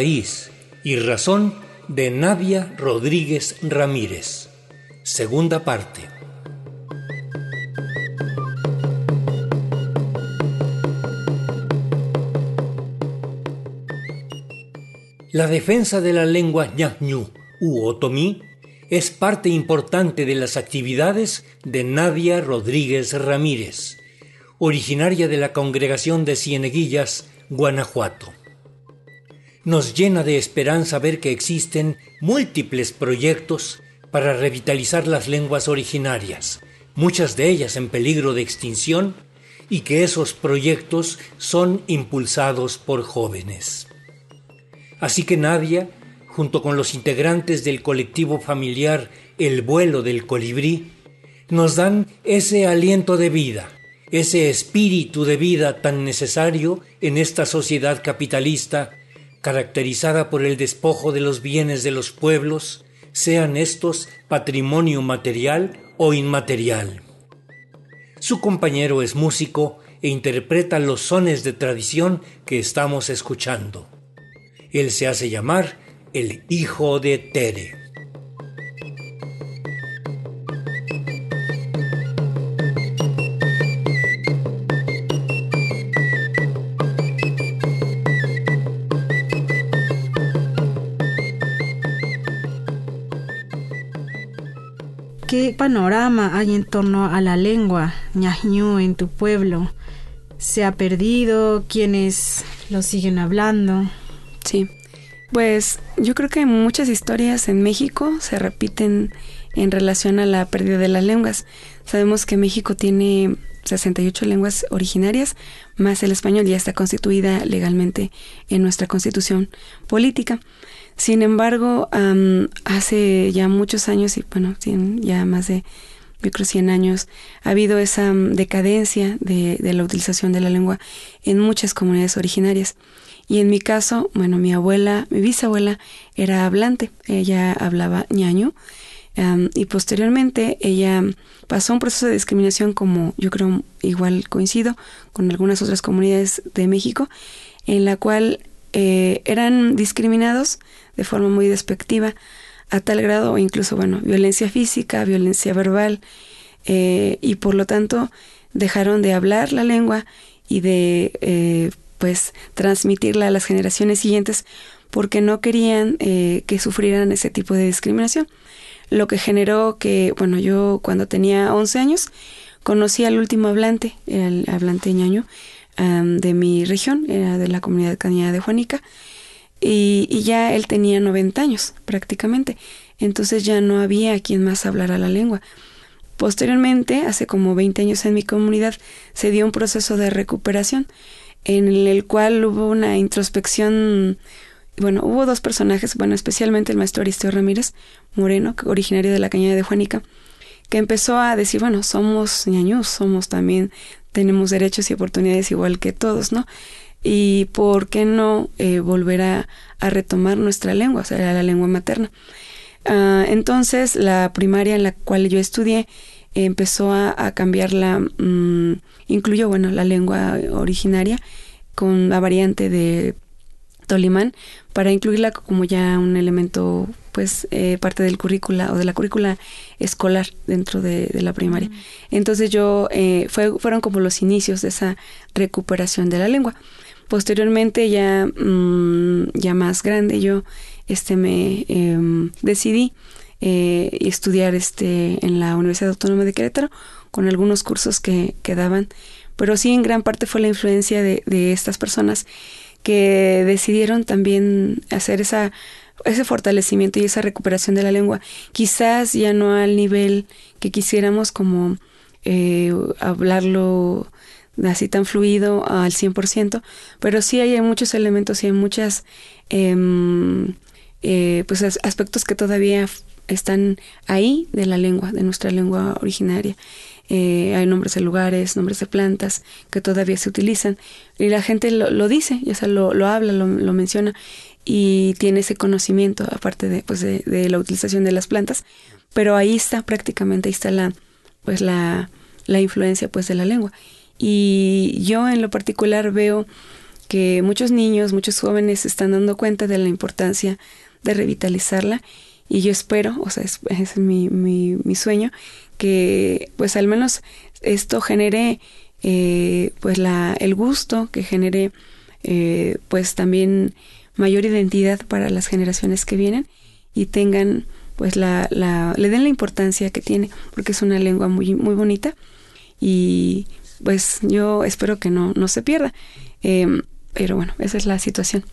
Y razón de Nadia Rodríguez Ramírez. Segunda parte. La defensa de la lengua ñañú u otomí es parte importante de las actividades de Nadia Rodríguez Ramírez, originaria de la congregación de Cieneguillas, Guanajuato. Nos llena de esperanza ver que existen múltiples proyectos para revitalizar las lenguas originarias, muchas de ellas en peligro de extinción, y que esos proyectos son impulsados por jóvenes. Así que Nadia, junto con los integrantes del colectivo familiar El vuelo del colibrí, nos dan ese aliento de vida, ese espíritu de vida tan necesario en esta sociedad capitalista caracterizada por el despojo de los bienes de los pueblos, sean estos patrimonio material o inmaterial. Su compañero es músico e interpreta los sones de tradición que estamos escuchando. Él se hace llamar el hijo de Tere. ¿Qué panorama hay en torno a la lengua ñañú en tu pueblo? ¿Se ha perdido? ¿Quiénes lo siguen hablando? Sí, pues yo creo que muchas historias en México se repiten en relación a la pérdida de las lenguas. Sabemos que México tiene 68 lenguas originarias, más el español ya está constituida legalmente en nuestra constitución política. Sin embargo, hace ya muchos años, y bueno, ya más de, yo creo, 100 años, ha habido esa decadencia de, la utilización de la lengua en muchas comunidades originarias. Y en mi caso, bueno, mi abuela, mi bisabuela era hablante, ella hablaba ñaño y posteriormente ella pasó un proceso de discriminación como yo creo igual coincido con algunas otras comunidades de México, en la cual eh, eran discriminados de forma muy despectiva a tal grado, o incluso, bueno, violencia física, violencia verbal, eh, y por lo tanto dejaron de hablar la lengua y de eh, pues transmitirla a las generaciones siguientes porque no querían que sufrieran ese tipo de discriminación. Lo que generó que, bueno, yo cuando tenía 11 años conocí al último hablante, el hablante ñaño de mi región, era de la comunidad cañada de Juanica, y, ya él tenía 90 años prácticamente, entonces ya no había quien más hablara la lengua. Posteriormente, hace como 20 años en mi comunidad, se dio un proceso de recuperación en el cual hubo una introspección, bueno, hubo dos personajes, bueno, especialmente el maestro Aristeo Ramírez Moreno, originario de la cañada de Juanica, que empezó a decir, bueno, somos ñaños, somos también, tenemos derechos y oportunidades igual que todos, ¿no? Y por qué no eh, volver a, retomar nuestra lengua, o sea, la lengua materna. Ah, entonces, la primaria en la cual yo estudié empezó a, a mm, incluyó, bueno, la lengua originaria con la variante de Tolimán para incluirla como ya un elemento, pues, eh, parte del currícula o de la currícula escolar dentro de, la primaria. Entonces yo, eh, fue, fueron como los inicios de esa recuperación de la lengua. Posteriormente, ya, mm, ya más grande, yo este, me em, decidí eh, estudiar este, en la Universidad Autónoma de Querétaro con algunos cursos que, que daban, pero sí en gran parte fue la influencia de, de estas personas que decidieron también hacer esa ese fortalecimiento y esa recuperación de la lengua, quizás ya no al nivel que quisiéramos como eh, hablarlo así tan fluido al 100%, pero sí hay muchos elementos y hay muchas em, eh, pues aspectos que todavía están ahí de la lengua, de nuestra lengua originaria. Eh, hay nombres de lugares, nombres de plantas que todavía se utilizan y la gente lo, dice, ya sea lo, lo habla, lo, menciona y tiene ese conocimiento aparte de, pues de, de, la utilización de las plantas, pero ahí está prácticamente, ahí está la, pues la, la influencia pues de la lengua. Y yo en lo particular veo que muchos niños, muchos jóvenes se están dando cuenta de la importancia de revitalizarla y yo espero, o sea, es, es mi, mi, sueño, que pues al menos esto genere eh, pues la, el gusto, que genere eh, pues también mayor identidad para las generaciones que vienen y tengan pues la, la, le den la importancia que tiene, porque es una lengua muy, muy bonita y pues yo espero que no, no se pierda. Eh, pero bueno, esa es la situación.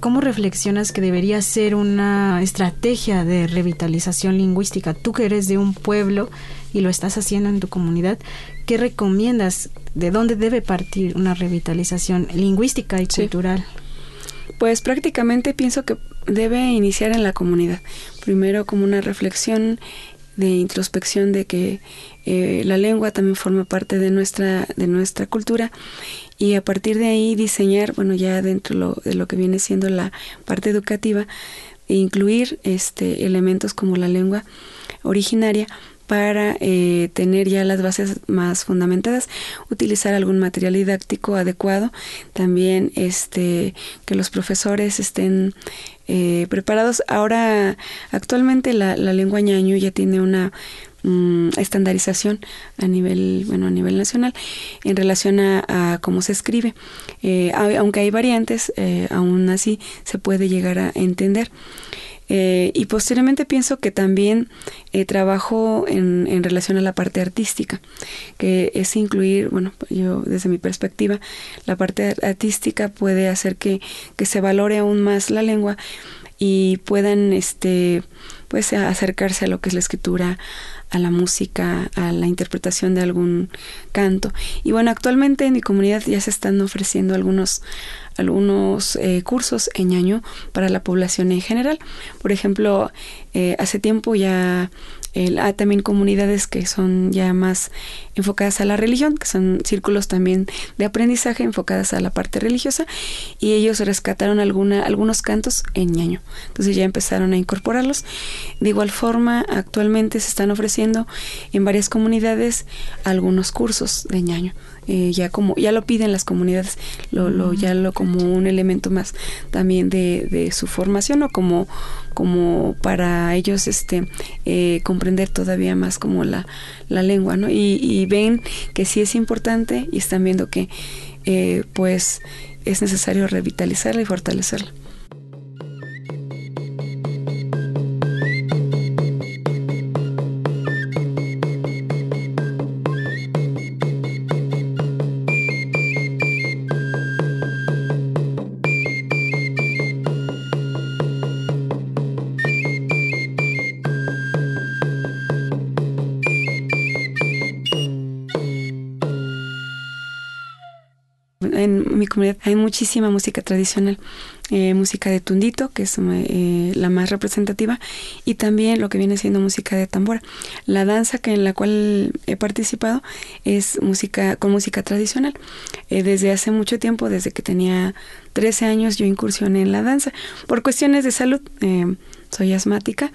¿Cómo reflexionas que debería ser una estrategia de revitalización lingüística? Tú que eres de un pueblo y lo estás haciendo en tu comunidad, ¿qué recomiendas? ¿De dónde debe partir una revitalización lingüística y cultural? Pues prácticamente pienso que debe iniciar en la comunidad. Primero como una reflexión de introspección de que eh, la lengua también forma parte de nuestra, de nuestra cultura y a partir de ahí diseñar, bueno, ya dentro de lo que viene siendo la parte educativa, incluir este, elementos como la lengua originaria para eh, tener ya las bases más fundamentadas, utilizar algún material didáctico adecuado, también este que los profesores estén eh, preparados. Ahora, actualmente la, la lengua ñaño ya tiene una Mm, estandarización a nivel bueno a nivel nacional en relación a, cómo se escribe. Eh, aunque hay variantes eh, aún así se puede llegar a entender. Eh, y posteriormente pienso que también trabajo en, en, relación a la parte artística, que es incluir, bueno, yo desde mi perspectiva, la parte artística puede hacer que, que se valore aún más la lengua y puedan este pues acercarse a lo que es la escritura, a la música, a la interpretación de algún canto. Y bueno, actualmente en mi comunidad ya se están ofreciendo algunos algunos eh, cursos en ñaño para la población en general. Por ejemplo, eh, hace tiempo ya hay también comunidades que son ya más enfocadas a la religión, que son círculos también de aprendizaje enfocadas a la parte religiosa, y ellos rescataron alguna, algunos cantos en ñaño. Entonces ya empezaron a incorporarlos. De igual forma, actualmente se están ofreciendo en varias comunidades algunos cursos de ñaño. Eh, ya como ya lo piden las comunidades lo, lo ya lo como un elemento más también de, de su formación o como como para ellos este eh, comprender todavía más como la, la lengua no y, y, ven que sí es importante y están viendo que eh, pues es necesario revitalizarla y fortalecerla mi comunidad hay muchísima música tradicional, eh, música de tundito, que es eh, la más representativa, y también lo que viene siendo música de tambora. La danza que en la cual he participado es música con música tradicional. Eh, desde hace mucho tiempo, desde que tenía 13 años, yo incursioné en la danza por cuestiones de salud soy asmática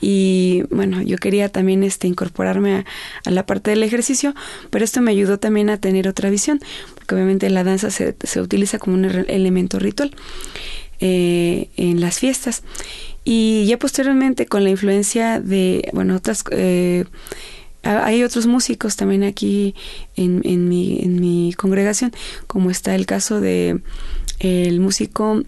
y bueno, yo quería también este, incorporarme a, la parte del ejercicio, pero esto me ayudó también a tener otra visión, porque obviamente la danza se, se utiliza como un elemento ritual eh, en las fiestas. Y ya posteriormente con la influencia de, bueno, otras... Eh, hay otros músicos también aquí en, en, mi, en mi congregación, como está el caso de el músico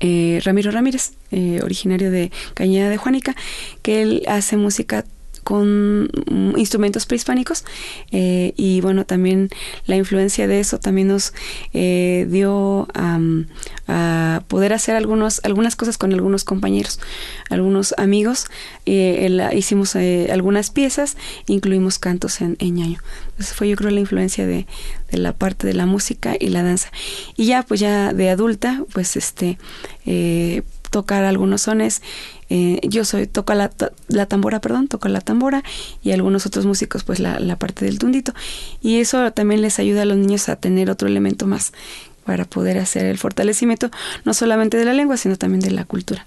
eh, Ramiro Ramírez, eh, originario de Cañada de Juanica, que él hace música con mm, instrumentos prehispánicos eh, y bueno, también la influencia de eso también nos eh, dio a poder hacer algunos, algunas cosas con algunos compañeros, algunos amigos. hicimos algunas piezas, incluimos cantos en, en ñaño. Entonces fue yo creo la influencia de, de la parte de la música y la danza. Y ya pues ya de adulta, pues este eh, tocar algunos sones. Eh, yo soy, toco la, la, tambora, perdón, toco la tambora y algunos otros músicos pues la, la, parte del tundito. Y eso también les ayuda a los niños a tener otro elemento más para poder hacer el fortalecimiento no solamente de la lengua, sino también de la cultura.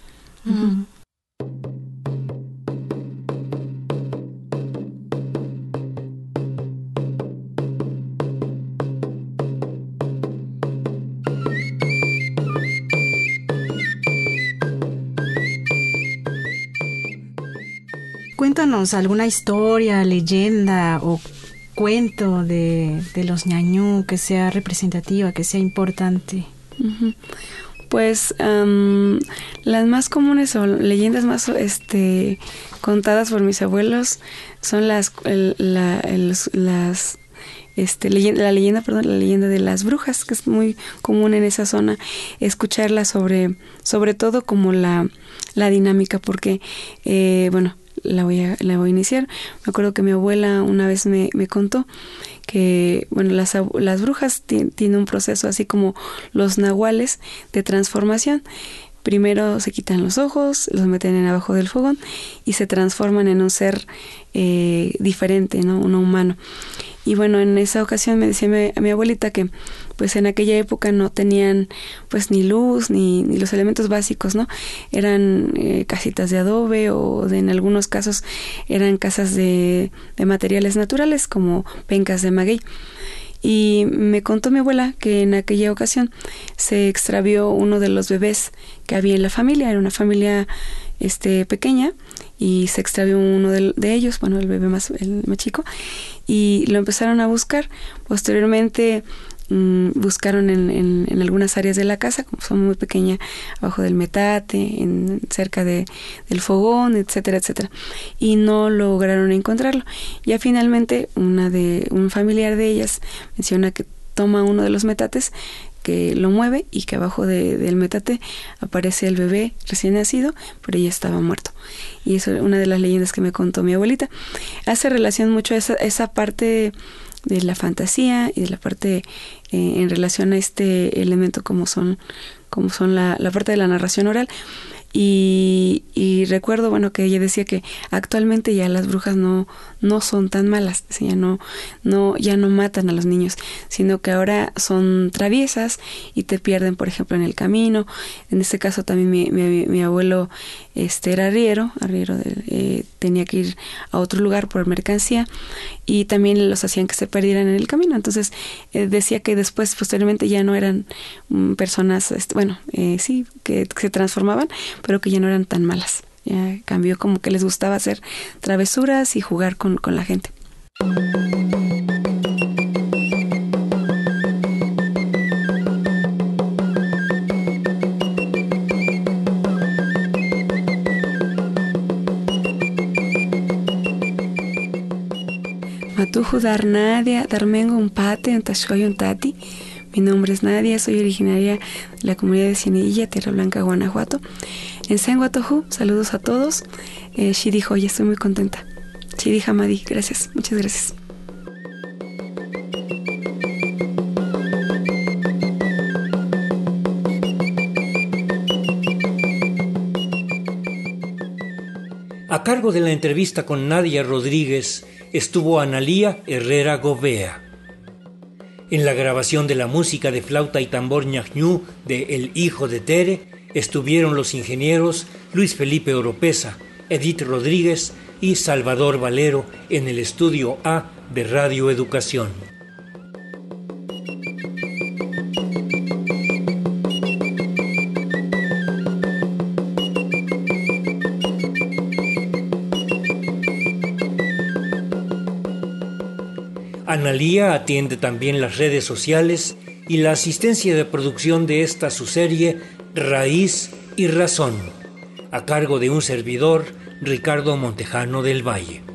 Cuéntanos alguna historia, leyenda o cuento de, los ñañú que sea representativa, que sea importante. Pues las más comunes o leyendas más este, contadas por mis abuelos son las, las este, leyenda, la leyenda, perdón, la leyenda de las brujas, que es muy común en esa zona, escucharla sobre, sobre todo como la, la dinámica, porque, eh, bueno, la voy a, la voy a iniciar. Me acuerdo que mi abuela una vez me, me contó que, bueno, las, las brujas tienen un proceso así como los nahuales de transformación. Primero se quitan los ojos, los meten en abajo del fogón y se transforman en un ser eh, diferente, ¿no? Uno humano. Y bueno, en esa ocasión me decía mi, mi abuelita que pues en aquella época no tenían pues ni luz ni, ni los elementos básicos, ¿no? Eran eh, casitas de adobe o en algunos casos eran casas de, de materiales naturales como pencas de maguey. Y me contó mi abuela que en aquella ocasión se extravió uno de los bebés que había en la familia, era una familia este pequeña y se extravió uno de, de, ellos, bueno, el bebé más, el más chico, y lo empezaron a buscar. Posteriormente Mm, buscaron en, en, algunas áreas de la casa, como son muy pequeñas, abajo del metate, en, cerca de, del fogón, etcétera, etcétera, y no lograron encontrarlo. Ya finalmente una de un familiar de ellas menciona que toma uno de los metates que lo mueve y que abajo de, del metate aparece el bebé recién nacido, pero ya estaba muerto. Y eso es una de las leyendas que me contó mi abuelita. Hace relación mucho a esa, esa parte de la fantasía y de la parte eh, en relación a este elemento como son como son la, la parte de la narración oral. Y, y, recuerdo bueno que ella decía que actualmente ya las brujas no no son tan malas ya no no ya no matan a los niños sino que ahora son traviesas y te pierden por ejemplo en el camino. En este caso también mi, mi, mi abuelo este era arriero arriero eh, tenía que ir a otro lugar por mercancía y también los hacían que se perdieran en el camino entonces eh, decía que después posteriormente ya no eran mm, personas este, bueno eh, sí que se transformaban pero que ya no eran tan malas. Ya cambió como que les gustaba hacer travesuras y jugar con, con la gente. Matuju dar Nadia, Darmengo un pate, un un tati. Mi nombre es Nadia, soy originaria de la comunidad de Cienilla, Tierra Blanca, Guanajuato. En Senguatoju, saludos a todos. Eh, Shidi Joya, estoy muy contenta. Shidi Hamadi, gracias, muchas gracias. A cargo de la entrevista con Nadia Rodríguez estuvo Analía Herrera Govea. En la grabación de la música de flauta y tambor ñañú de El Hijo de Tere estuvieron los ingenieros Luis Felipe Oropesa, Edith Rodríguez y Salvador Valero en el estudio A de Radio Educación. Analía atiende también las redes sociales y la asistencia de producción de esta su serie Raíz y Razón, a cargo de un servidor, Ricardo Montejano del Valle.